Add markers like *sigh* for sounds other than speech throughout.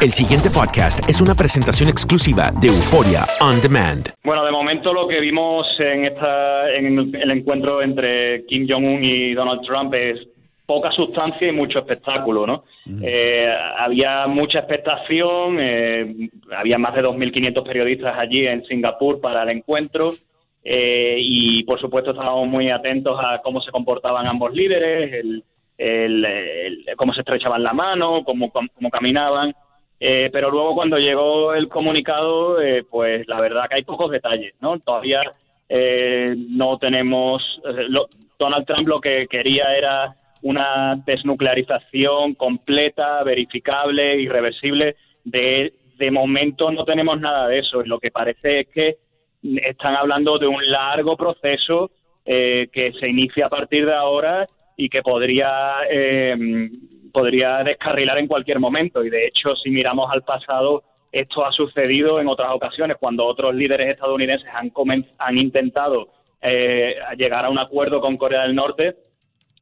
El siguiente podcast es una presentación exclusiva de Euforia On Demand. Bueno, de momento lo que vimos en, esta, en el encuentro entre Kim Jong-un y Donald Trump es poca sustancia y mucho espectáculo, ¿no? Eh, había mucha expectación, eh, había más de 2.500 periodistas allí en Singapur para el encuentro eh, y, por supuesto, estábamos muy atentos a cómo se comportaban ambos líderes, el, cómo se estrechaban la mano, cómo, cómo caminaban. Pero luego cuando llegó el comunicado, pues la verdad que hay pocos detalles, ¿no? Todavía no tenemos... Donald Trump lo que quería era una desnuclearización completa, verificable, irreversible. De, de momento no tenemos nada de eso. Lo que parece es que están hablando de un largo proceso eh, que se inicia a partir de ahora y que podría, eh, podría descarrilar en cualquier momento. Y de hecho, si miramos al pasado, esto ha sucedido en otras ocasiones, cuando otros líderes estadounidenses han, han intentado eh, llegar a un acuerdo con Corea del Norte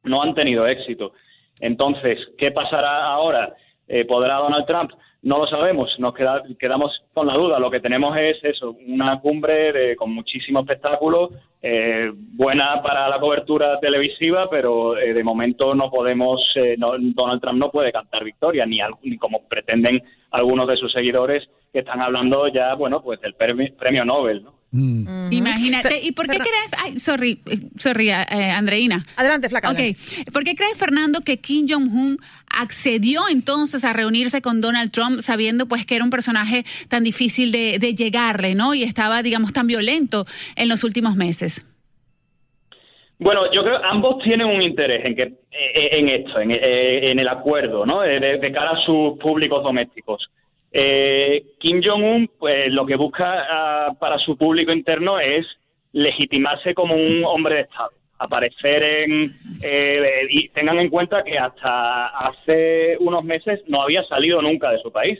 no han tenido éxito. Entonces, ¿qué pasará ahora? Eh, ¿Podrá Donald Trump? No lo sabemos, nos quedamos con la duda. Lo que tenemos es eso, una cumbre con muchísimo espectáculo, eh, buena para la cobertura televisiva, pero eh, de momento no podemos, Donald Trump no puede cantar victoria, ni, ni como pretenden algunos de sus seguidores que están hablando ya, bueno, pues del premio Nobel, ¿no? Mm. Imagínate. ¿Y por qué crees? Ay, sorry, sorry, eh, Andreina. Adelante, Flaca. Ok. ¿Por qué crees, Fernando, que Kim Jong-un accedió entonces a reunirse con Donald Trump sabiendo pues que era un personaje tan difícil de, llegarle, ¿no? Y estaba, digamos, tan violento en los últimos meses. Bueno, yo creo que ambos tienen un interés en que eh, en esto, en, eh, en el acuerdo, ¿no? de, cara a sus públicos domésticos. Eh, Kim Jong-un, pues lo que busca ah, para su público interno es legitimarse como un hombre de Estado, aparecer en... Eh, y tengan en cuenta que hasta hace unos meses no había salido nunca de su país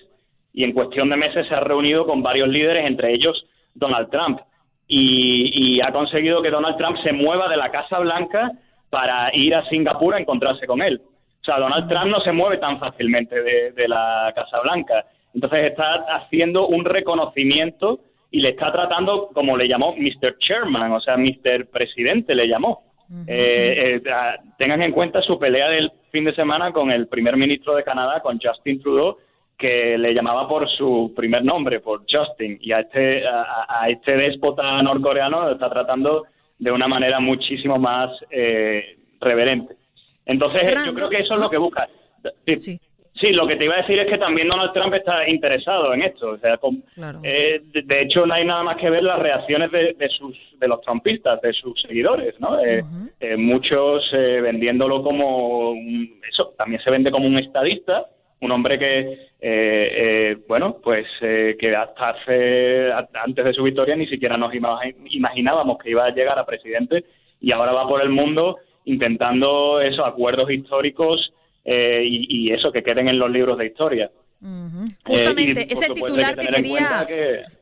y en cuestión de meses se ha reunido con varios líderes, entre ellos Donald Trump, y, ha conseguido que Donald Trump se mueva de la Casa Blanca para ir a Singapur a encontrarse con él. O sea, Donald Trump no se mueve tan fácilmente de la Casa Blanca. Entonces está haciendo un reconocimiento y le está tratando como le llamó Mr. Chairman, o sea, Mr. Presidente le llamó. Eh, eh, tengan en cuenta su pelea del fin de semana con el primer ministro de Canadá, con Justin Trudeau, que le llamaba por su primer nombre, por Justin, y a este, a, este déspota norcoreano lo está tratando de una manera muchísimo más eh, reverente. Entonces, yo creo que eso es lo que busca. sí. Sí, lo que te iba a decir es que también Donald Trump está interesado en esto. O sea, eh, de, hecho, no hay nada más que ver las reacciones de, sus, de los trumpistas, de sus seguidores, ¿no? Eh, eh, muchos vendiéndolo como eso, también se vende como un estadista, un hombre que, bueno, pues que hasta hace antes de su victoria ni siquiera nos imaginábamos que iba a llegar a presidente y ahora va por el mundo intentando esos acuerdos históricos eh, y, eso, que queden en los libros de historia. Justamente, eh, ese titular que quería...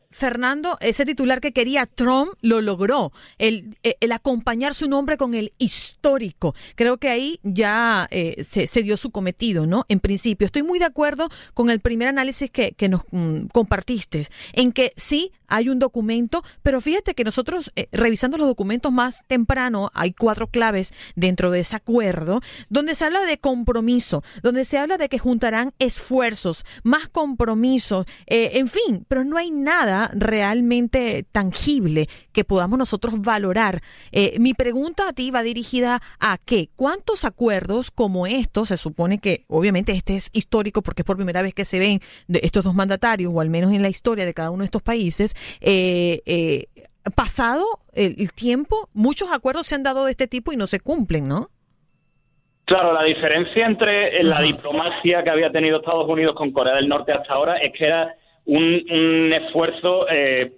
Fernando, ese titular que quería Trump lo logró, el, el acompañar su nombre con el histórico. Creo que ahí ya eh, se, dio su cometido, ¿no? En principio, estoy muy de acuerdo con el primer análisis que, que nos mm, compartiste, en que sí, hay un documento, pero fíjate que nosotros, eh, revisando los documentos más temprano, hay cuatro claves dentro de ese acuerdo, donde se habla de compromiso, donde se habla de que juntarán esfuerzos, más compromisos, eh, en fin, pero no hay nada realmente tangible que podamos nosotros valorar. Eh, mi pregunta a ti va dirigida a qué, ¿cuántos acuerdos como estos, se supone que obviamente este es histórico porque es por primera vez que se ven de estos dos mandatarios, o al menos en la historia de cada uno de estos países, eh, eh, pasado el, tiempo, muchos acuerdos se han dado de este tipo y no se cumplen, ¿no? Claro, la diferencia entre la diplomacia que había tenido Estados Unidos con Corea del Norte hasta ahora es que era un, esfuerzo eh,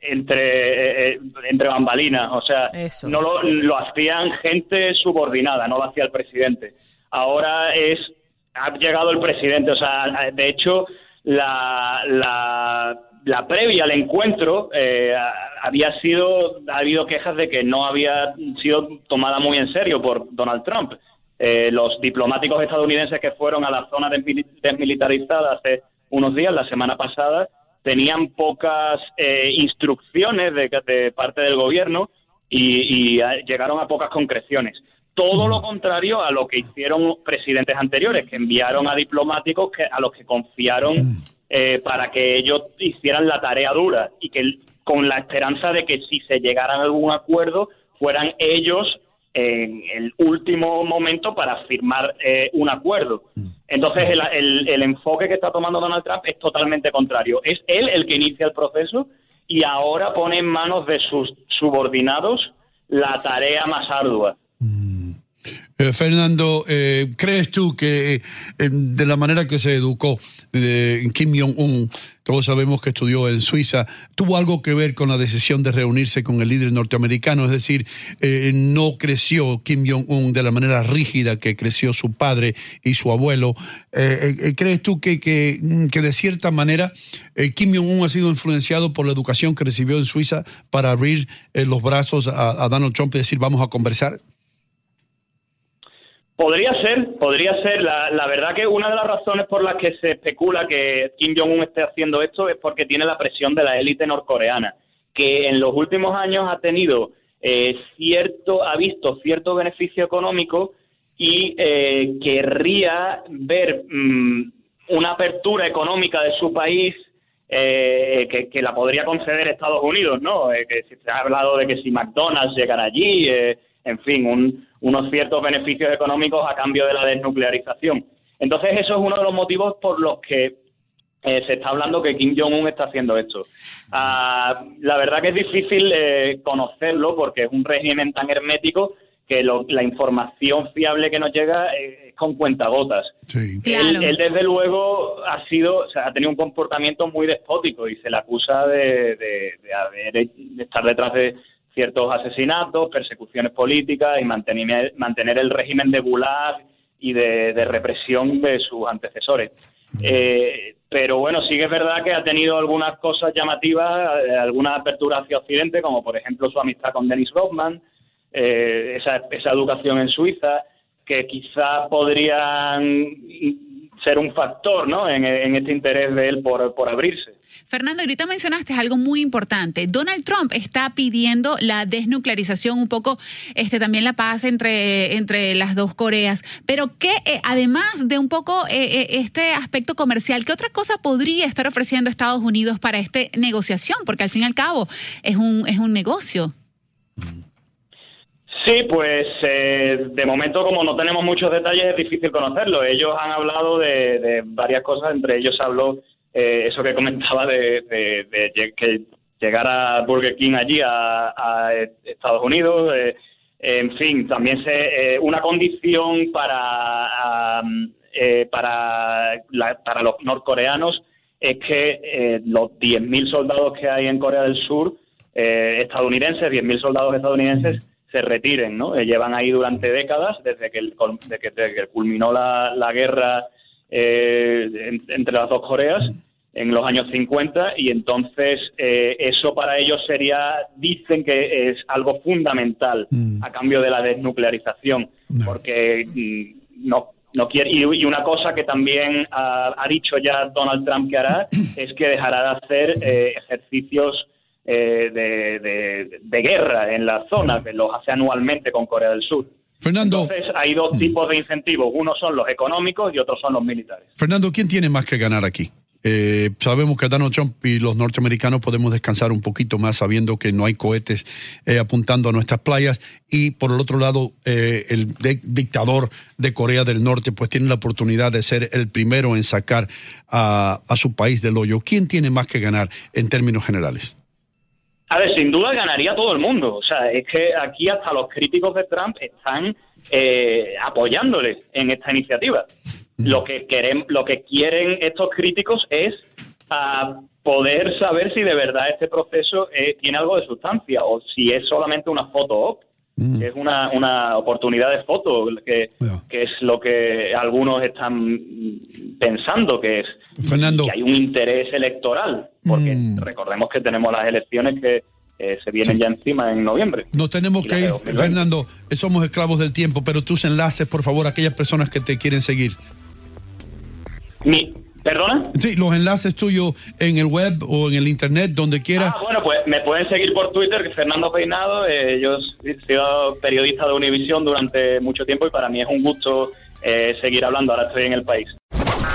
entre, entre bambalinas, o sea, no lo, lo, hacían gente subordinada, no lo hacía el presidente. Ahora es ha llegado el presidente, o sea, de hecho la, la la previa al encuentro eh, había sido, ha habido quejas de que no había sido tomada muy en serio por Donald Trump. Eh, los diplomáticos estadounidenses que fueron a la zona desmilitarizada hace unos días, la semana pasada, tenían pocas eh, instrucciones de, parte del gobierno y, llegaron a pocas concreciones. Todo lo contrario a lo que hicieron presidentes anteriores, que enviaron a diplomáticos que, a los que confiaron eh, para que ellos hicieran la tarea dura y que con la esperanza de que si se llegara a algún acuerdo fueran ellos en el último momento para firmar eh, un acuerdo. Entonces, el, el, enfoque que está tomando Donald Trump es totalmente contrario. Es él el que inicia el proceso y ahora pone en manos de sus subordinados la tarea más ardua. Eh, Fernando, eh, ¿crees tú que eh, de la manera que se educó Kim Jong-un, todos sabemos que estudió en Suiza, tuvo algo que ver con la decisión de reunirse con el líder norteamericano? Es decir, no creció Kim Jong-un de la manera rígida que creció su padre y su abuelo. ¿Crees tú que, que, de cierta manera Kim Jong-un ha sido influenciado por la educación que recibió en Suiza para abrir los brazos a Donald Trump y decir vamos a conversar? Podría ser, podría ser. La, la, verdad que una de las razones por las que se especula que Kim Jong-un esté haciendo esto es porque tiene la presión de la élite norcoreana, que en los últimos años ha tenido eh, cierto, ha visto cierto beneficio económico y eh, querría ver mm, una apertura económica de su país eh, que, la podría conceder Estados Unidos, ¿no? que se ha hablado de que si McDonald's llegara allí en fin, unos ciertos beneficios económicos a cambio de la desnuclearización. Entonces, eso es uno de los motivos por los que eh, se está hablando que Kim Jong-un está haciendo esto. Ah, la verdad que es difícil eh, conocerlo porque es un régimen tan hermético que la información fiable que nos llega eh, es con cuentagotas. Sí. Él, desde luego, ha sido, o sea, ha tenido un comportamiento muy despótico y se le acusa de, de, de estar detrás de ciertos asesinatos, persecuciones políticas y mantener, mantener el régimen de Gulag y de, represión de sus antecesores. Eh, pero bueno, sí que es verdad que ha tenido algunas cosas llamativas, eh, alguna apertura hacia Occidente, como por ejemplo su amistad con Dennis Rodman, eh, esa, esa educación en Suiza, que quizá podrían ser un factor ¿no? en, este interés de él por, por abrirse. Fernando, ahorita mencionaste algo muy importante. Donald Trump está pidiendo la desnuclearización, un poco este, también la paz entre, entre las dos Coreas. Pero que eh, además de un poco eh, eh, este aspecto comercial, ¿qué otra cosa podría estar ofreciendo Estados Unidos para esta negociación? Porque al fin y al cabo es un, es un negocio. Sí, pues eh, de momento como no tenemos muchos detalles es difícil conocerlo. Ellos han hablado de, varias cosas, entre ellos habló eh, eso que *laughs* comentaba de, que llegara Burger King allí a, Estados Unidos. Eh, en fin, también se, una condición para, para, para los norcoreanos es que los 10.000 soldados que hay en Corea del Sur, estadounidenses, 10.000 soldados estadounidenses, se retiren, ¿no? Eh, llevan ahí durante décadas, desde que, que, culminó la, guerra eh, entre las dos Coreas en los años 50 y entonces eh, eso para ellos sería, dicen que es algo fundamental mm. a cambio de la desnuclearización, porque mm, no no quiere y, una cosa que también ha, dicho ya Donald Trump que hará *coughs* es que dejará de hacer ejercicios eh, de, guerra en la zona, que los hace anualmente con Corea del Sur. Fernando. Entonces hay dos mm. tipos de incentivos, unos son los económicos y otros son los militares. Fernando, ¿quién tiene más que ganar aquí? Eh, sabemos que Donald Trump y los norteamericanos podemos descansar un poquito más sabiendo que no hay cohetes eh, apuntando a nuestras playas y por el otro lado el dictador de Corea del Norte pues tiene la oportunidad de ser el primero en sacar a su país del hoyo. ¿Quién tiene más que ganar en términos generales? A ver, sin duda ganaría todo el mundo. O sea, es que aquí hasta los críticos de Trump están eh, apoyándole en esta iniciativa. Lo que quieren, lo que quieren estos críticos es ah, poder saber si de verdad este proceso eh, tiene algo de sustancia o si es solamente una foto op. Mm. Es una, una oportunidad de foto, que, que, es lo que algunos están pensando que es. Fernando. Que hay un interés electoral, porque mm. recordemos que tenemos las elecciones que eh, se vienen ya encima en noviembre. Nos tenemos que ir, Fernando, somos esclavos del tiempo, pero tus enlaces, por favor, aquellas personas que te quieren seguir. Mi, ¿Perdona? Sí, los enlaces tuyos en el web o en el internet, donde quiera. Ah, bueno, pues me pueden seguir por Twitter, Fernando Peinado. Eh, yo he sido periodista de Univisión durante mucho tiempo y para mí es un gusto eh, seguir hablando. Ahora estoy en el país.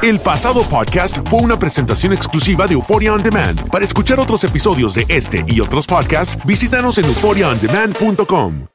El pasado podcast fue una presentación exclusiva de Euphoria On Demand. Para escuchar otros episodios de este y otros podcasts, visítanos en euphoriaondemand.com.